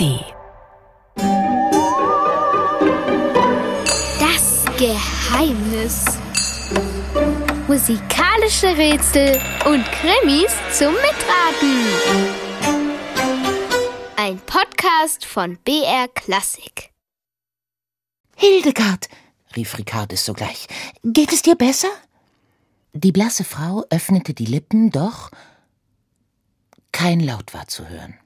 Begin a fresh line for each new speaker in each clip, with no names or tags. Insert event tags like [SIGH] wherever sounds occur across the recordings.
ARD.
Das Geheimnis. Musikalische Rätsel und Krimis zum Mitraten. Ein Podcast von BR Klassik.
Hildegard, rief Ricardis sogleich, geht es dir besser? Die blasse Frau öffnete die Lippen, doch kein Laut war zu hören.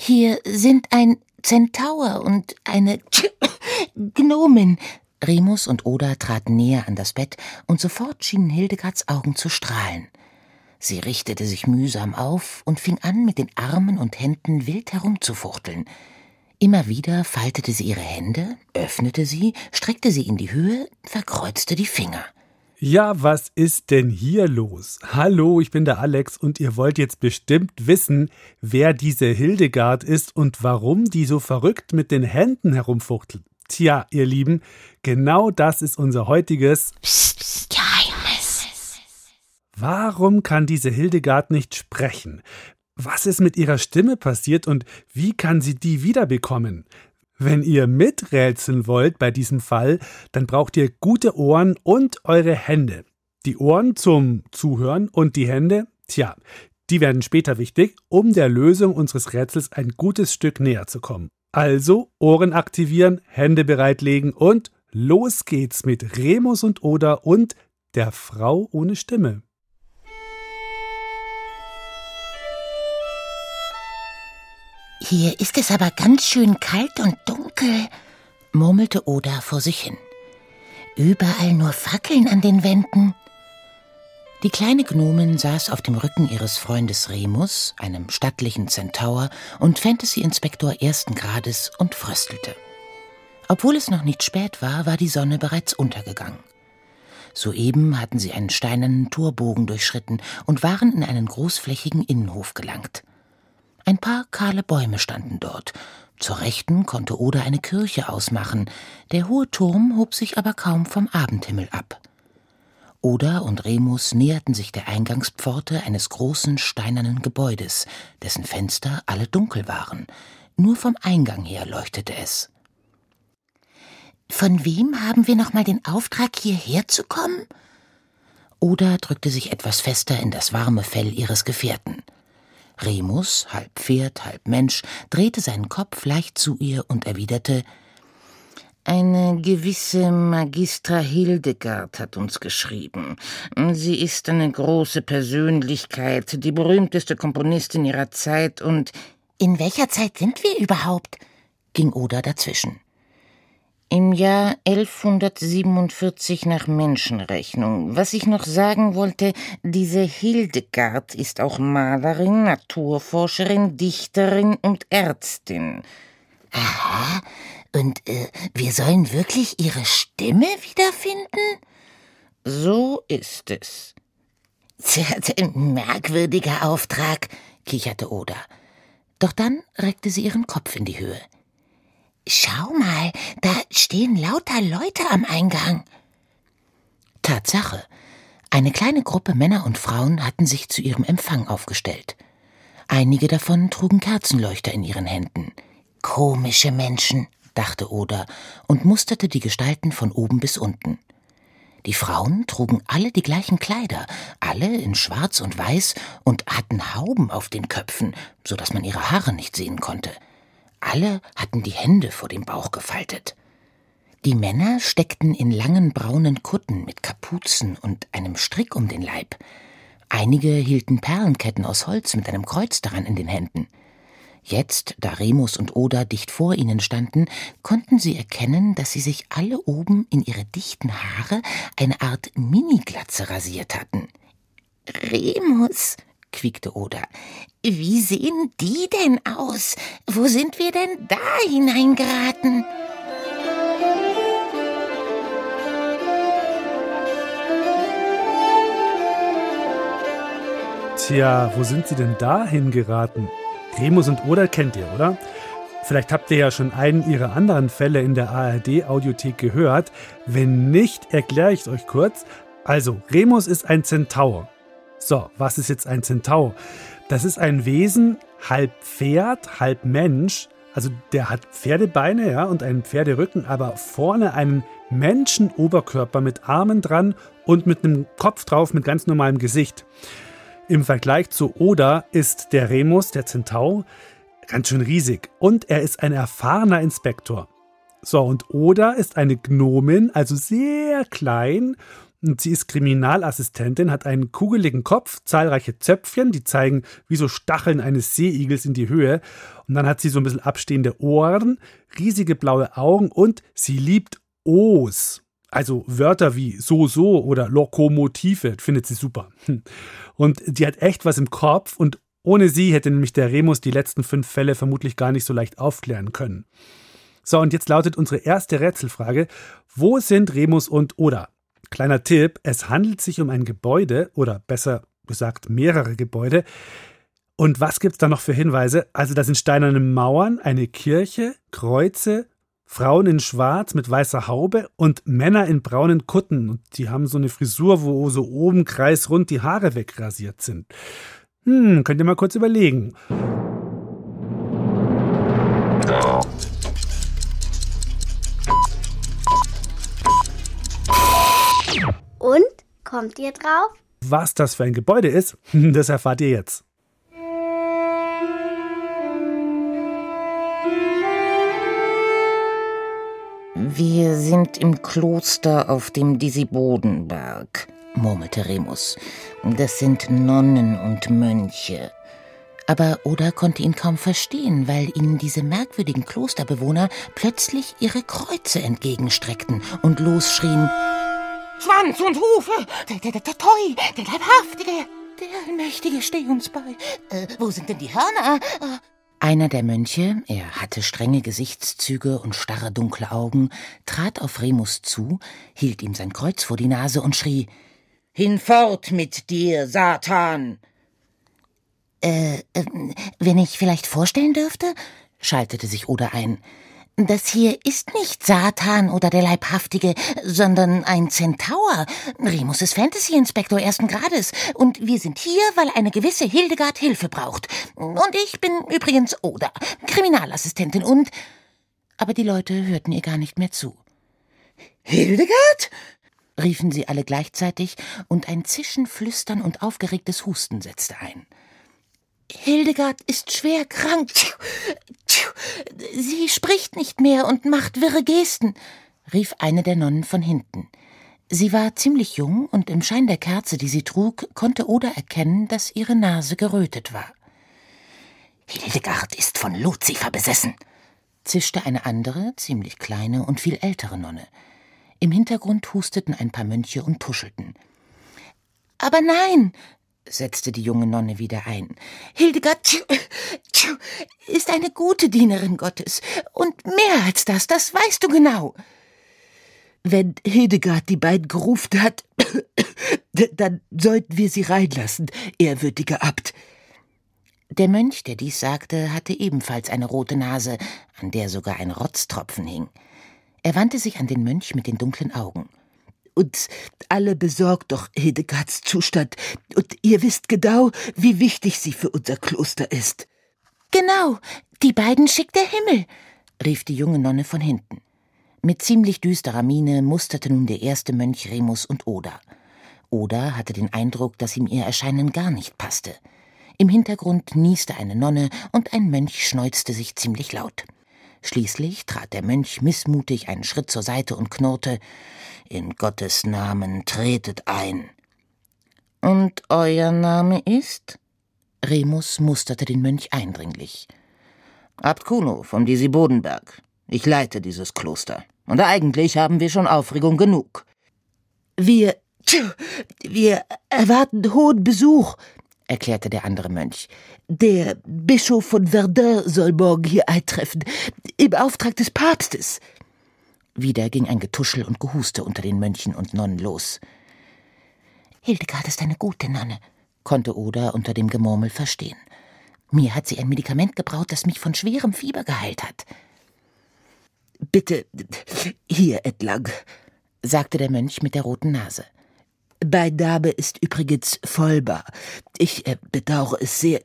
Hier sind ein Zentaur und eine [COUGHS] Gnomin. Remus und Oda traten näher an das Bett, und sofort schienen Hildegards Augen zu strahlen. Sie richtete sich mühsam auf und fing an, mit den Armen und Händen wild herumzufuchteln. Immer wieder faltete sie ihre Hände, öffnete sie, streckte sie in die Höhe, verkreuzte die Finger.
Ja, was ist denn hier los? Hallo, ich bin der Alex und ihr wollt jetzt bestimmt wissen, wer diese Hildegard ist und warum die so verrückt mit den Händen herumfuchtelt. Tja, ihr Lieben, genau das ist unser heutiges
Geheimnis.
Warum kann diese Hildegard nicht sprechen? Was ist mit ihrer Stimme passiert und wie kann sie die wiederbekommen? Wenn ihr miträtseln wollt bei diesem Fall, dann braucht ihr gute Ohren und eure Hände. Die Ohren zum Zuhören und die Hände, tja, die werden später wichtig, um der Lösung unseres Rätsels ein gutes Stück näher zu kommen. Also Ohren aktivieren, Hände bereitlegen und los geht's mit Remus und Oda und der Frau ohne Stimme.
Hier ist es aber ganz schön kalt und dunkel, murmelte Oda vor sich hin. Überall nur Fackeln an den Wänden. Die kleine Gnomin saß auf dem Rücken ihres Freundes Remus, einem stattlichen Zentaur und Fantasy-Inspektor ersten Grades, und fröstelte. Obwohl es noch nicht spät war, war die Sonne bereits untergegangen. Soeben hatten sie einen steinernen Torbogen durchschritten und waren in einen großflächigen Innenhof gelangt. Ein paar kahle Bäume standen dort. Zur Rechten konnte Oda eine Kirche ausmachen, der hohe Turm hob sich aber kaum vom Abendhimmel ab. Oda und Remus näherten sich der Eingangspforte eines großen steinernen Gebäudes, dessen Fenster alle dunkel waren. Nur vom Eingang her leuchtete es. Von wem haben wir nochmal den Auftrag, hierher zu kommen? Oda drückte sich etwas fester in das warme Fell ihres Gefährten. Remus, halb Pferd, halb Mensch, drehte seinen Kopf leicht zu ihr und erwiderte Eine gewisse Magistra Hildegard hat uns geschrieben. Sie ist eine große Persönlichkeit, die berühmteste Komponistin ihrer Zeit und In welcher Zeit sind wir überhaupt? ging Oda dazwischen. Im Jahr 1147 nach Menschenrechnung. Was ich noch sagen wollte, diese Hildegard ist auch Malerin, Naturforscherin, Dichterin und Ärztin. Aha. Und äh, wir sollen wirklich ihre Stimme wiederfinden? So ist es. [LAUGHS] Merkwürdiger Auftrag, kicherte Oda. Doch dann reckte sie ihren Kopf in die Höhe. Schau mal, da stehen lauter Leute am Eingang. Tatsache. Eine kleine Gruppe Männer und Frauen hatten sich zu ihrem Empfang aufgestellt. Einige davon trugen Kerzenleuchter in ihren Händen. Komische Menschen, dachte Oda und musterte die Gestalten von oben bis unten. Die Frauen trugen alle die gleichen Kleider, alle in Schwarz und Weiß und hatten Hauben auf den Köpfen, so dass man ihre Haare nicht sehen konnte. Alle hatten die Hände vor dem Bauch gefaltet. Die Männer steckten in langen braunen Kutten mit Kapuzen und einem Strick um den Leib. Einige hielten Perlenketten aus Holz mit einem Kreuz daran in den Händen. Jetzt, da Remus und Oda dicht vor ihnen standen, konnten sie erkennen, dass sie sich alle oben in ihre dichten Haare eine Art Miniglatze rasiert hatten. Remus, quiekte Oda. Wie sehen die denn aus? Wo sind wir denn da hineingeraten?
Tja, wo sind sie denn da hingeraten? Remus und Oda kennt ihr, oder? Vielleicht habt ihr ja schon einen ihrer anderen Fälle in der ARD-Audiothek gehört. Wenn nicht, erkläre ich es euch kurz. Also, Remus ist ein Zentaur. So, was ist jetzt ein Zentaur? Das ist ein Wesen, halb Pferd, halb Mensch. Also der hat Pferdebeine ja, und einen Pferderücken, aber vorne einen Menschenoberkörper mit Armen dran und mit einem Kopf drauf mit ganz normalem Gesicht. Im Vergleich zu Oda ist der Remus, der Zentaur, ganz schön riesig und er ist ein erfahrener Inspektor. So, und Oda ist eine Gnomin, also sehr klein und sie ist Kriminalassistentin, hat einen kugeligen Kopf, zahlreiche Zöpfchen, die zeigen wie so Stacheln eines Seeigels in die Höhe. Und dann hat sie so ein bisschen abstehende Ohren, riesige blaue Augen und sie liebt O's. Also Wörter wie so so oder Lokomotive findet sie super. Und die hat echt was im Kopf und ohne sie hätte nämlich der Remus die letzten fünf Fälle vermutlich gar nicht so leicht aufklären können. So, und jetzt lautet unsere erste Rätselfrage: Wo sind Remus und Oda? Kleiner Tipp, es handelt sich um ein Gebäude oder besser gesagt mehrere Gebäude. Und was gibt es da noch für Hinweise? Also da sind steinerne Mauern, eine Kirche, Kreuze, Frauen in Schwarz mit weißer Haube und Männer in braunen Kutten. Und die haben so eine Frisur, wo so oben kreisrund die Haare wegrasiert sind. Hm, könnt ihr mal kurz überlegen.
Kommt ihr drauf?
Was das für ein Gebäude ist, [LAUGHS] das erfahrt ihr jetzt.
Wir sind im Kloster auf dem Disibodenberg, murmelte Remus. Das sind Nonnen und Mönche. Aber Oda konnte ihn kaum verstehen, weil ihnen diese merkwürdigen Klosterbewohner plötzlich ihre Kreuze entgegenstreckten und losschrien Schwanz und Hufe, der, der, der, der Toi, der Leibhaftige, der Allmächtige, steh uns bei. Äh, wo sind denn die Hörner? Äh. Einer der Mönche, er hatte strenge Gesichtszüge und starre dunkle Augen, trat auf Remus zu, hielt ihm sein Kreuz vor die Nase und schrie Hinfort mit dir, Satan. Äh, äh, wenn ich vielleicht vorstellen dürfte, schaltete sich Oda ein. Das hier ist nicht Satan oder der Leibhaftige, sondern ein Zentaur. Remus ist Fantasy-Inspektor ersten Grades. Und wir sind hier, weil eine gewisse Hildegard Hilfe braucht. Und ich bin übrigens Oda, Kriminalassistentin und... Aber die Leute hörten ihr gar nicht mehr zu. Hildegard? riefen sie alle gleichzeitig, und ein Zischen, Flüstern und aufgeregtes Husten setzte ein. Hildegard ist schwer krank. Sie spricht nicht mehr und macht wirre Gesten, rief eine der Nonnen von hinten. Sie war ziemlich jung, und im Schein der Kerze, die sie trug, konnte Oda erkennen, dass ihre Nase gerötet war. Hildegard ist von Luzifer besessen, zischte eine andere, ziemlich kleine und viel ältere Nonne. Im Hintergrund husteten ein paar Mönche und tuschelten. Aber nein, setzte die junge Nonne wieder ein. Hildegard ist eine gute Dienerin Gottes. Und mehr als das, das weißt du genau. Wenn Hildegard die beiden gerufen hat, [COUGHS] dann sollten wir sie reinlassen, ehrwürdiger Abt. Der Mönch, der dies sagte, hatte ebenfalls eine rote Nase, an der sogar ein Rotztropfen hing. Er wandte sich an den Mönch mit den dunklen Augen uns alle besorgt doch Hildegards Zustand, und ihr wisst genau, wie wichtig sie für unser Kloster ist. Genau, die beiden schickt der Himmel, rief die junge Nonne von hinten. Mit ziemlich düsterer Miene musterte nun der erste Mönch Remus und Oda. Oda hatte den Eindruck, dass ihm ihr Erscheinen gar nicht passte. Im Hintergrund nieste eine Nonne und ein Mönch schneuzte sich ziemlich laut. Schließlich trat der Mönch missmutig einen Schritt zur Seite und knurrte In Gottes Namen tretet ein. Und euer Name ist? Remus musterte den Mönch eindringlich. Abt Kuno vom Disibodenberg. Ich leite dieses Kloster. Und eigentlich haben wir schon Aufregung genug. Wir. Wir erwarten hohen Besuch, erklärte der andere Mönch. Der Bischof von Verdun soll morgen hier eintreffen, im Auftrag des Papstes. Wieder ging ein Getuschel und Gehuste unter den Mönchen und Nonnen los. Hildegard ist eine gute Nonne, konnte Oda unter dem Gemurmel verstehen. Mir hat sie ein Medikament gebraut, das mich von schwerem Fieber geheilt hat. Bitte hier entlang, sagte der Mönch mit der roten Nase. Mein Name ist übrigens Vollbar. Ich äh, bedauere es sehr,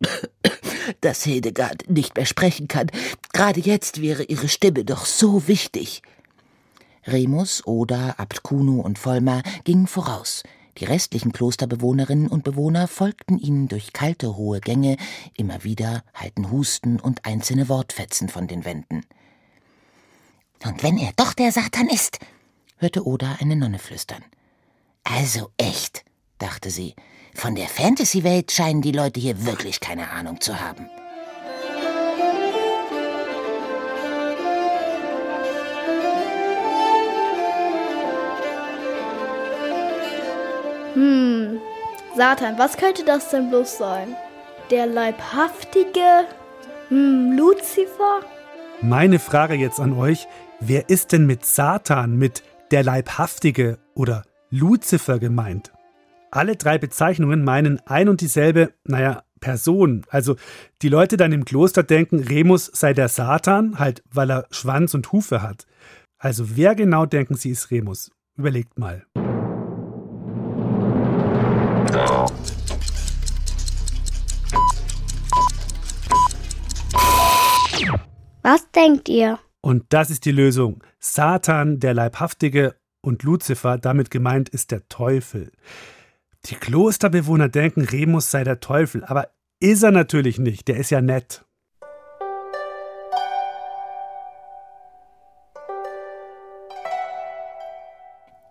[COUGHS] dass Hildegard nicht mehr sprechen kann. Gerade jetzt wäre ihre Stimme doch so wichtig. Remus, Oda, Abt Kuno und Vollmar gingen voraus. Die restlichen Klosterbewohnerinnen und Bewohner folgten ihnen durch kalte, hohe Gänge, immer wieder halten Husten und einzelne Wortfetzen von den Wänden. Und wenn er doch der Satan ist, hörte Oda eine Nonne flüstern. Also echt, dachte sie, von der Fantasy-Welt scheinen die Leute hier wirklich keine Ahnung zu haben.
Hm, Satan, was könnte das denn bloß sein? Der Leibhaftige? Hm, Luzifer?
Meine Frage jetzt an euch, wer ist denn mit Satan, mit der Leibhaftige oder Luzifer gemeint? Alle drei Bezeichnungen meinen ein und dieselbe, naja, Person. Also die Leute dann im Kloster denken, Remus sei der Satan, halt weil er Schwanz und Hufe hat. Also wer genau denken sie ist Remus? Überlegt mal.
Was denkt ihr?
Und das ist die Lösung. Satan, der Leibhaftige und Luzifer, damit gemeint ist der Teufel. Die Klosterbewohner denken, Remus sei der Teufel, aber ist er natürlich nicht, der ist ja nett.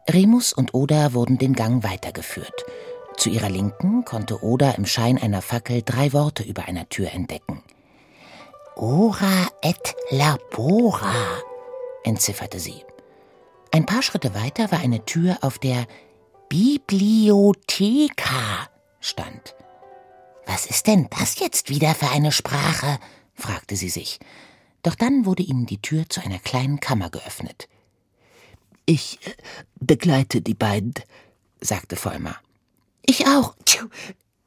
Remus und Oda wurden den Gang weitergeführt. Zu ihrer Linken konnte Oda im Schein einer Fackel drei Worte über einer Tür entdecken. Ora et labora, entzifferte sie. Ein paar Schritte weiter war eine Tür, auf der Bibliotheka stand. Was ist denn das jetzt wieder für eine Sprache? fragte sie sich. Doch dann wurde ihnen die Tür zu einer kleinen Kammer geöffnet. Ich äh, begleite die beiden, sagte Vollmar. Ich auch,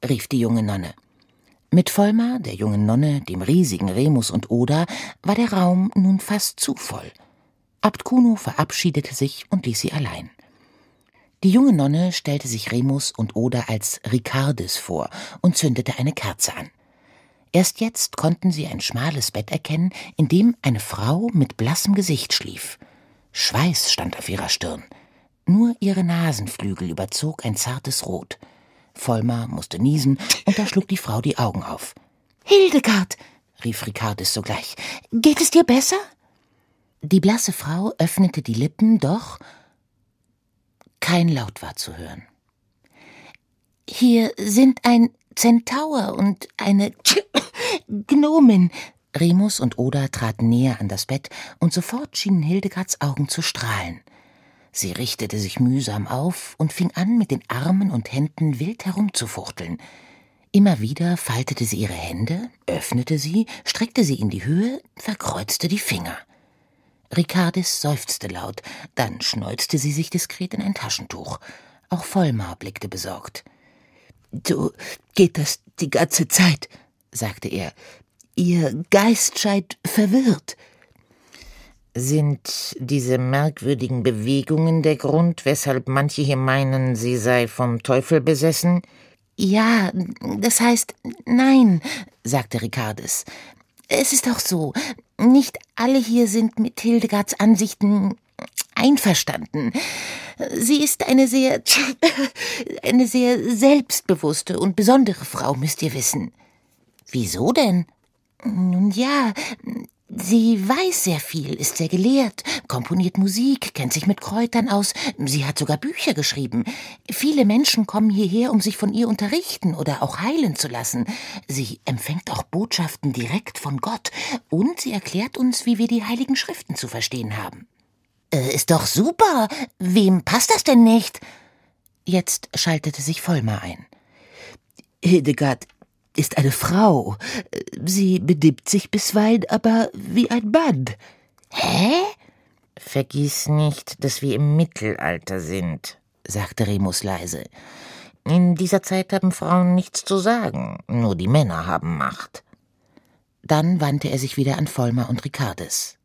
rief die junge Nonne. Mit Vollmar, der jungen Nonne, dem riesigen Remus und Oda war der Raum nun fast zu voll. Abt Kuno verabschiedete sich und ließ sie allein. Die junge Nonne stellte sich Remus und Oda als Ricardis vor und zündete eine Kerze an. Erst jetzt konnten sie ein schmales Bett erkennen, in dem eine Frau mit blassem Gesicht schlief. Schweiß stand auf ihrer Stirn. Nur ihre Nasenflügel überzog ein zartes Rot. Vollmar musste niesen, und da schlug die Frau die Augen auf. Hildegard, rief Ricardis sogleich, geht es dir besser? Die blasse Frau öffnete die Lippen, doch kein Laut war zu hören. Hier sind ein Zentaur und eine [COUGHS] Gnomin. Remus und Oda traten näher an das Bett, und sofort schienen Hildegards Augen zu strahlen. Sie richtete sich mühsam auf und fing an, mit den Armen und Händen wild herumzufuchteln. Immer wieder faltete sie ihre Hände, öffnete sie, streckte sie in die Höhe, verkreuzte die Finger. Ricardis seufzte laut, dann schneuzte sie sich diskret in ein Taschentuch. Auch Vollmar blickte besorgt. So geht das die ganze Zeit, sagte er. Ihr Geist scheint verwirrt. Sind diese merkwürdigen Bewegungen der Grund, weshalb manche hier meinen, sie sei vom Teufel besessen? Ja, das heißt, nein, sagte Ricardis. Es ist auch so, nicht alle hier sind mit Hildegards Ansichten einverstanden. Sie ist eine sehr, [LAUGHS] eine sehr selbstbewusste und besondere Frau, müsst ihr wissen. Wieso denn? Nun ja, Sie weiß sehr viel, ist sehr gelehrt, komponiert Musik, kennt sich mit Kräutern aus, sie hat sogar Bücher geschrieben. Viele Menschen kommen hierher, um sich von ihr unterrichten oder auch heilen zu lassen. Sie empfängt auch Botschaften direkt von Gott und sie erklärt uns, wie wir die heiligen Schriften zu verstehen haben. Äh, ist doch super. Wem passt das denn nicht? Jetzt schaltete sich Vollmar ein. Hildegard, ist eine Frau. Sie benimmt sich bisweilen aber wie ein Mann. Hä? Vergiss nicht, dass wir im Mittelalter sind, sagte Remus leise. In dieser Zeit haben Frauen nichts zu sagen, nur die Männer haben Macht. Dann wandte er sich wieder an Vollmer und Ricardes.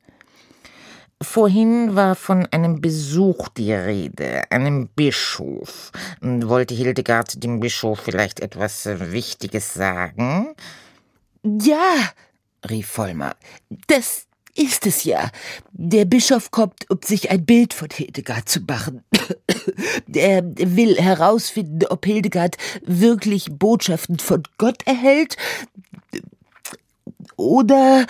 Vorhin war von einem Besuch die Rede, einem Bischof. Wollte Hildegard dem Bischof vielleicht etwas Wichtiges sagen? Ja, rief Vollmar, das ist es ja. Der Bischof kommt, um sich ein Bild von Hildegard zu machen. [COUGHS] er will herausfinden, ob Hildegard wirklich Botschaften von Gott erhält oder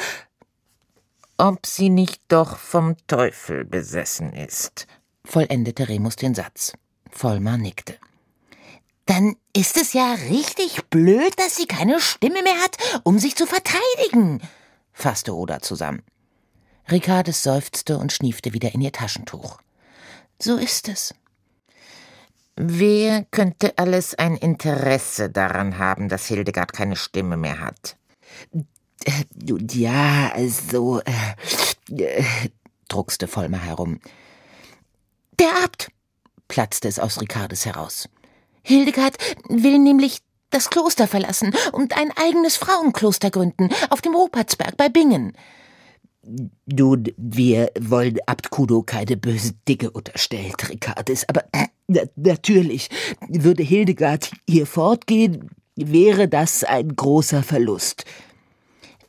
ob sie nicht doch vom Teufel besessen ist, vollendete Remus den Satz. Vollmar nickte. Dann ist es ja richtig blöd, dass sie keine Stimme mehr hat, um sich zu verteidigen, fasste Oda zusammen. Ricardes seufzte und schniefte wieder in ihr Taschentuch. So ist es. Wer könnte alles ein Interesse daran haben, dass Hildegard keine Stimme mehr hat? Äh, ja, also, äh, äh, druckste Vollmer herum. Der Abt, platzte es aus Ricardes heraus. Hildegard will nämlich das Kloster verlassen und ein eigenes Frauenkloster gründen auf dem Rupertsberg bei Bingen. Nun, wir wollen Abt Kudo keine bösen Dinge unterstellt, Ricardes, aber na, natürlich würde Hildegard hier fortgehen, wäre das ein großer Verlust.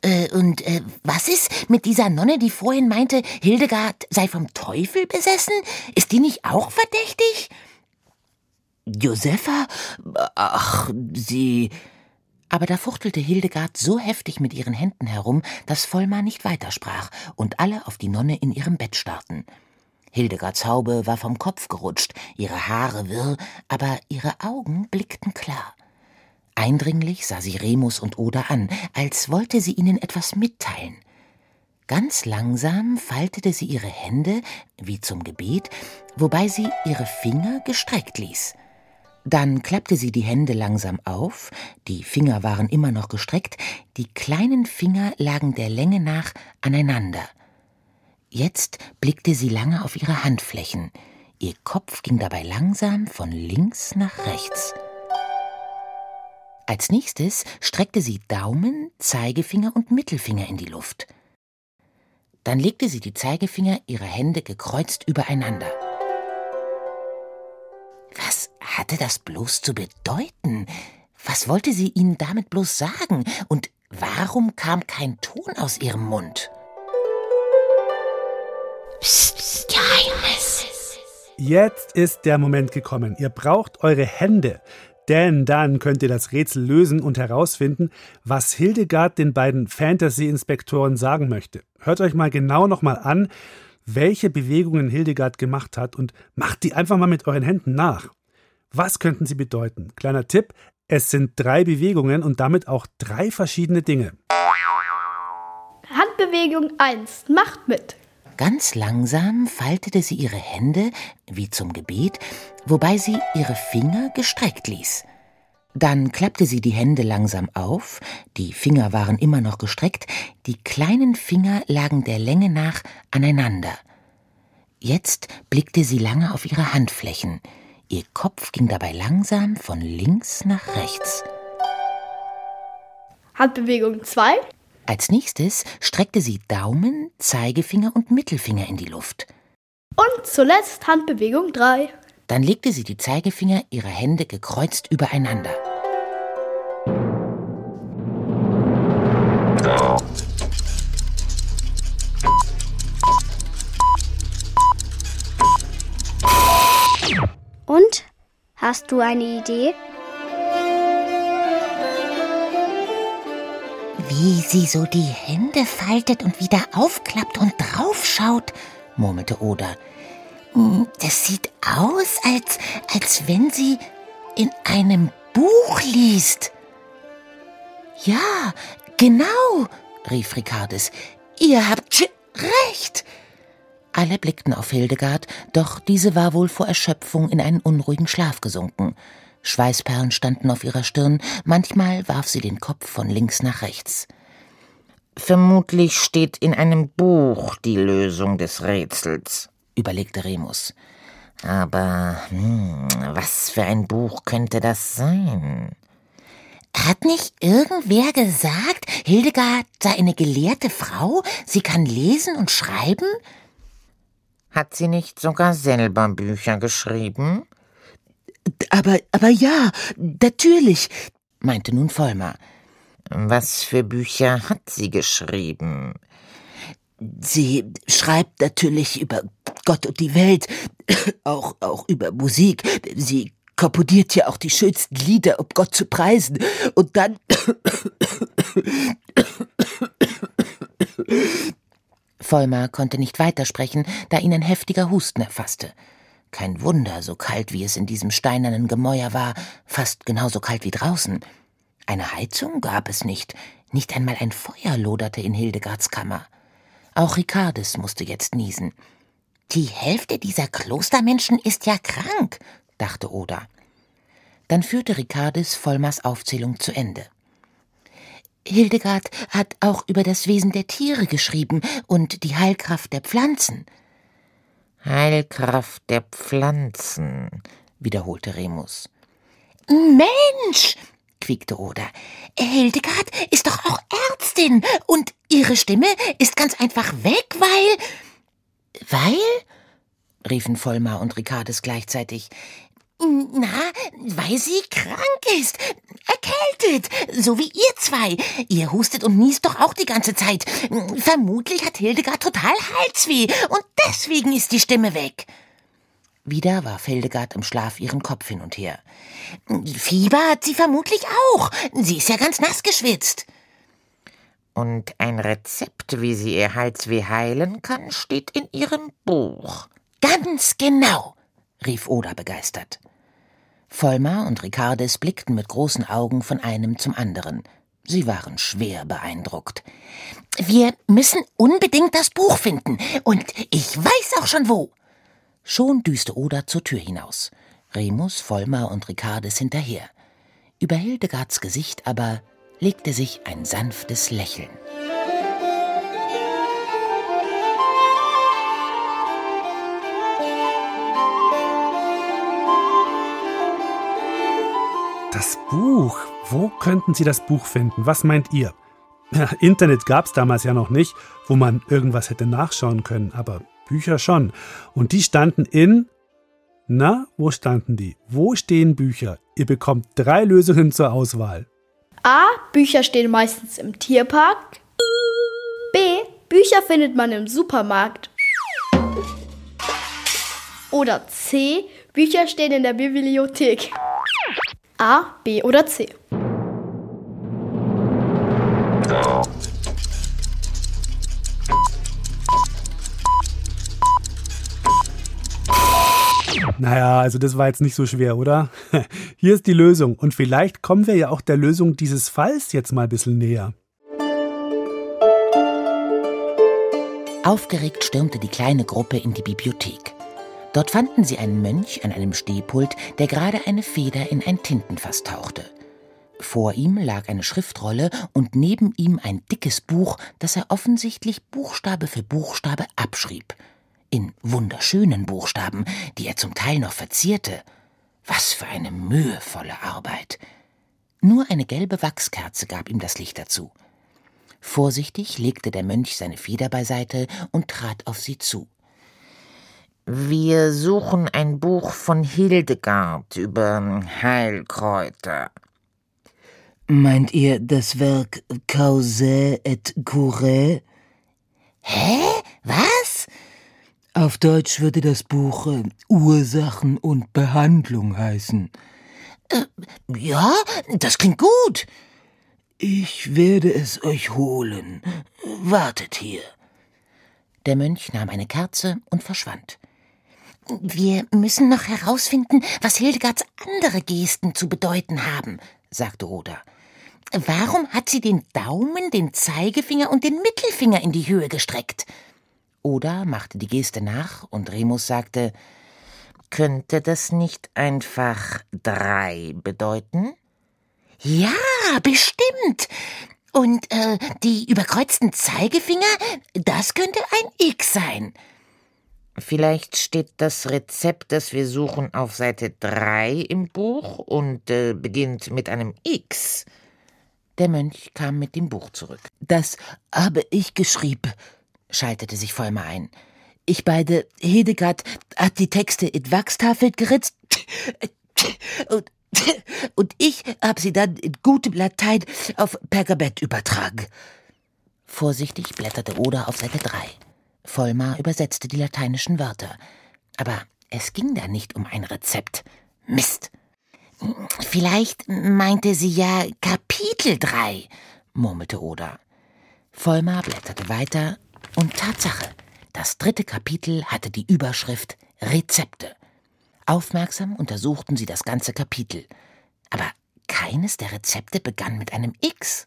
Äh, und äh, was ist mit dieser Nonne, die vorhin meinte, Hildegard sei vom Teufel besessen? Ist die nicht auch verdächtig? Josepha? Ach, sie. Aber da fuchtelte Hildegard so heftig mit ihren Händen herum, dass Vollmar nicht weitersprach und alle auf die Nonne in ihrem Bett starrten. Hildegards Haube war vom Kopf gerutscht, ihre Haare wirr, aber ihre Augen blickten klar. Eindringlich sah sie Remus und Oda an, als wollte sie ihnen etwas mitteilen. Ganz langsam faltete sie ihre Hände, wie zum Gebet, wobei sie ihre Finger gestreckt ließ. Dann klappte sie die Hände langsam auf, die Finger waren immer noch gestreckt, die kleinen Finger lagen der Länge nach aneinander. Jetzt blickte sie lange auf ihre Handflächen, ihr Kopf ging dabei langsam von links nach rechts. Als nächstes streckte sie Daumen, Zeigefinger und Mittelfinger in die Luft. Dann legte sie die Zeigefinger ihrer Hände gekreuzt übereinander. Was hatte das bloß zu bedeuten? Was wollte sie ihnen damit bloß sagen? Und warum kam kein Ton aus ihrem Mund?
Psst, psst, Geheimnis. Jetzt ist der Moment gekommen. Ihr braucht eure Hände. Denn dann könnt ihr das Rätsel lösen und herausfinden, was Hildegard den beiden Fantasy-Inspektoren sagen möchte. Hört euch mal genau nochmal an, welche Bewegungen Hildegard gemacht hat und macht die einfach mal mit euren Händen nach. Was könnten sie bedeuten? Kleiner Tipp, es sind drei Bewegungen und damit auch drei verschiedene Dinge.
Handbewegung 1. Macht mit.
Ganz langsam faltete sie ihre Hände, wie zum Gebet, wobei sie ihre Finger gestreckt ließ. Dann klappte sie die Hände langsam auf, die Finger waren immer noch gestreckt, die kleinen Finger lagen der Länge nach aneinander. Jetzt blickte sie lange auf ihre Handflächen, ihr Kopf ging dabei langsam von links nach rechts.
Handbewegung 2
als nächstes streckte sie Daumen, Zeigefinger und Mittelfinger in die Luft.
Und zuletzt Handbewegung 3.
Dann legte sie die Zeigefinger ihrer Hände gekreuzt übereinander.
Und? Hast du eine Idee?
Wie sie so die Hände faltet und wieder aufklappt und draufschaut, murmelte Oda. Hm, das sieht aus, als, als wenn sie in einem Buch liest. Ja, genau, rief Ricardes. Ihr habt recht. Alle blickten auf Hildegard, doch diese war wohl vor Erschöpfung in einen unruhigen Schlaf gesunken. Schweißperlen standen auf ihrer Stirn, manchmal warf sie den Kopf von links nach rechts. Vermutlich steht in einem Buch die Lösung des Rätsels, überlegte Remus. Aber hm, was für ein Buch könnte das sein? Hat nicht irgendwer gesagt, Hildegard sei eine gelehrte Frau, sie kann lesen und schreiben? Hat sie nicht sogar selber Bücher geschrieben? Aber, aber ja, natürlich, meinte nun Vollmer. Was für Bücher hat sie geschrieben?
Sie schreibt natürlich über Gott und die Welt, auch, auch über Musik. Sie komponiert ja auch die schönsten Lieder, um Gott zu preisen. Und dann.
Vollmar konnte nicht weitersprechen, da ihn ein heftiger Husten erfasste. Kein Wunder, so kalt wie es in diesem steinernen Gemäuer war, fast genauso kalt wie draußen. Eine Heizung gab es nicht, nicht einmal ein Feuer loderte in Hildegards Kammer. Auch Ricardes musste jetzt niesen. Die Hälfte dieser Klostermenschen ist ja krank, dachte Oda. Dann führte Ricardes Vollmars Aufzählung zu Ende. Hildegard hat auch über das Wesen der Tiere geschrieben und die Heilkraft der Pflanzen. Heilkraft der Pflanzen, wiederholte Remus. Mensch, quiekte Oda. Hildegard ist doch auch Ärztin und ihre Stimme ist ganz einfach weg, weil. Weil? riefen Vollmar und Ricardes gleichzeitig. Na, weil sie krank ist. Erkältet. So wie ihr zwei. Ihr hustet und niest doch auch die ganze Zeit. Vermutlich hat Hildegard total Halsweh und deswegen ist die Stimme weg. Wieder warf Hildegard im Schlaf ihren Kopf hin und her. Fieber hat sie vermutlich auch. Sie ist ja ganz nass geschwitzt. Und ein Rezept, wie sie ihr Halsweh heilen kann, steht in ihrem Buch. Ganz genau, rief Oda begeistert. Vollmar und Ricardes blickten mit großen Augen von einem zum anderen. Sie waren schwer beeindruckt. Wir müssen unbedingt das Buch finden, und ich weiß auch schon wo. Schon düste Oda zur Tür hinaus. Remus, Vollmar und Ricardes hinterher. Über Hildegards Gesicht aber legte sich ein sanftes Lächeln.
Das Buch. Wo könnten Sie das Buch finden? Was meint ihr? Internet gab es damals ja noch nicht, wo man irgendwas hätte nachschauen können, aber Bücher schon. Und die standen in. Na, wo standen die? Wo stehen Bücher? Ihr bekommt drei Lösungen zur Auswahl.
A. Bücher stehen meistens im Tierpark. B. Bücher findet man im Supermarkt. Oder C. Bücher stehen in der Bibliothek. A, B oder C.
Naja, also das war jetzt nicht so schwer, oder? [LAUGHS] Hier ist die Lösung und vielleicht kommen wir ja auch der Lösung dieses Falls jetzt mal ein bisschen näher.
Aufgeregt stürmte die kleine Gruppe in die Bibliothek. Dort fanden sie einen Mönch an einem Stehpult, der gerade eine Feder in ein Tintenfass tauchte. Vor ihm lag eine Schriftrolle und neben ihm ein dickes Buch, das er offensichtlich Buchstabe für Buchstabe abschrieb. In wunderschönen Buchstaben, die er zum Teil noch verzierte. Was für eine mühevolle Arbeit. Nur eine gelbe Wachskerze gab ihm das Licht dazu. Vorsichtig legte der Mönch seine Feder beiseite und trat auf sie zu. Wir suchen ein Buch von Hildegard über Heilkräuter.
Meint ihr das Werk Cause et Cure?
Hä? Was?
Auf Deutsch würde das Buch äh, Ursachen und Behandlung heißen.
Äh, ja, das klingt gut.
Ich werde es euch holen. Wartet hier.
Der Mönch nahm eine Kerze und verschwand. Wir müssen noch herausfinden, was Hildegards andere Gesten zu bedeuten haben, sagte Oda. Warum hat sie den Daumen, den Zeigefinger und den Mittelfinger in die Höhe gestreckt? Oda machte die Geste nach und Remus sagte, könnte das nicht einfach drei bedeuten? Ja, bestimmt. Und äh, die überkreuzten Zeigefinger, das könnte ein X sein. Vielleicht steht das Rezept, das wir suchen, auf Seite 3 im Buch und äh, beginnt mit einem X. Der Mönch kam mit dem Buch zurück.
Das habe ich geschrieben, schaltete sich Vollmer ein. Ich beide, Hildegard hat die Texte in Wachstafel geritzt [LAUGHS] und, [LAUGHS] Und ich habe sie dann in gutem Latein auf Pergament übertragen.
Vorsichtig blätterte Oda auf Seite 3. Vollmar übersetzte die lateinischen Wörter. Aber es ging da nicht um ein Rezept. Mist. Vielleicht meinte sie ja Kapitel 3, murmelte Oda. Vollmar blätterte weiter und Tatsache, das dritte Kapitel hatte die Überschrift Rezepte. Aufmerksam untersuchten sie das ganze Kapitel. Aber keines der Rezepte begann mit einem X.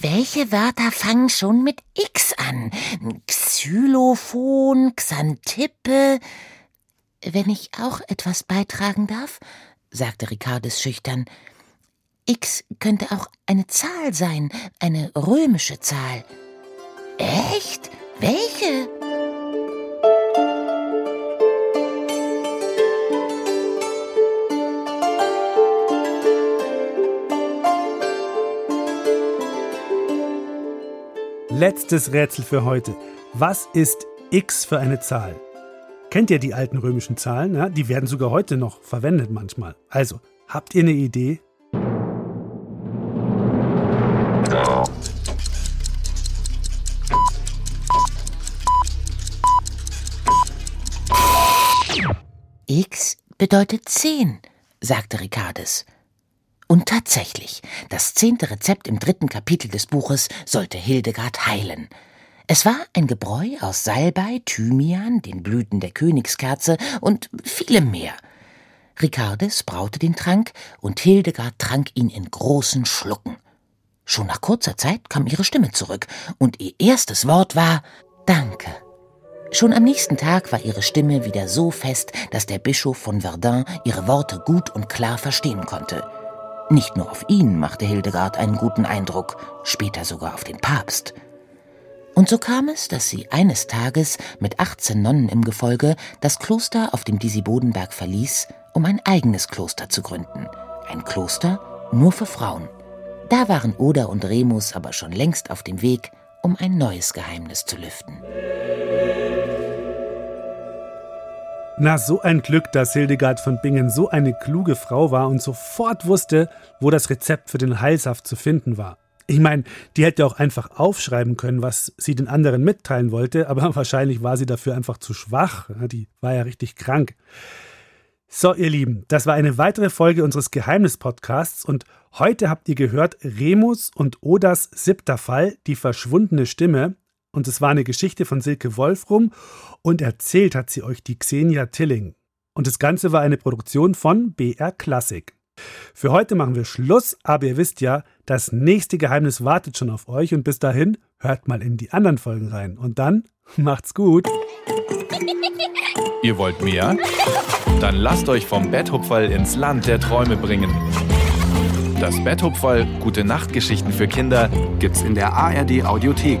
Welche Wörter fangen schon mit X an? Xylophon, Xantippe. Wenn ich auch etwas beitragen darf, sagte Ricardes schüchtern. X könnte auch eine Zahl sein, eine römische Zahl. Echt? Welche?
Letztes Rätsel für heute. Was ist x für eine Zahl? Kennt ihr die alten römischen Zahlen? Ja, die werden sogar heute noch verwendet manchmal. Also, habt ihr eine Idee?
X bedeutet zehn, sagte Ricardes. Und tatsächlich, das zehnte Rezept im dritten Kapitel des Buches sollte Hildegard heilen. Es war ein Gebräu aus Salbei, Thymian, den Blüten der Königskerze und vielem mehr. Ricardes braute den Trank und Hildegard trank ihn in großen Schlucken. Schon nach kurzer Zeit kam ihre Stimme zurück und ihr erstes Wort war Danke. Schon am nächsten Tag war ihre Stimme wieder so fest, dass der Bischof von Verdun ihre Worte gut und klar verstehen konnte. Nicht nur auf ihn machte Hildegard einen guten Eindruck, später sogar auf den Papst. Und so kam es, dass sie eines Tages mit 18 Nonnen im Gefolge das Kloster auf dem Disibodenberg verließ, um ein eigenes Kloster zu gründen. Ein Kloster nur für Frauen. Da waren Oda und Remus aber schon längst auf dem Weg, um ein neues Geheimnis zu lüften.
Na, so ein Glück, dass Hildegard von Bingen so eine kluge Frau war und sofort wusste, wo das Rezept für den Heilsaft zu finden war. Ich meine, die hätte auch einfach aufschreiben können, was sie den anderen mitteilen wollte, [LAUGHS] aber wahrscheinlich war sie dafür einfach zu schwach. Die war ja richtig krank. So, ihr Lieben, das war eine weitere Folge unseres Geheimnis-Podcasts und heute habt ihr gehört Remus und Odas siebter Fall, die verschwundene Stimme. Und es war eine Geschichte von Silke Wolfrum und erzählt hat sie euch die Xenia Tilling. Und das Ganze war eine Produktion von BR Classic. Für heute machen wir Schluss, aber ihr wisst ja, das nächste Geheimnis wartet schon auf euch und bis dahin hört mal in die anderen Folgen rein. Und dann [LAUGHS] macht's gut.
Ihr wollt mehr? Dann lasst euch vom Betthupferl ins Land der Träume bringen. Das Betthupferl Gute Nachtgeschichten für Kinder gibt's in der ARD Audiothek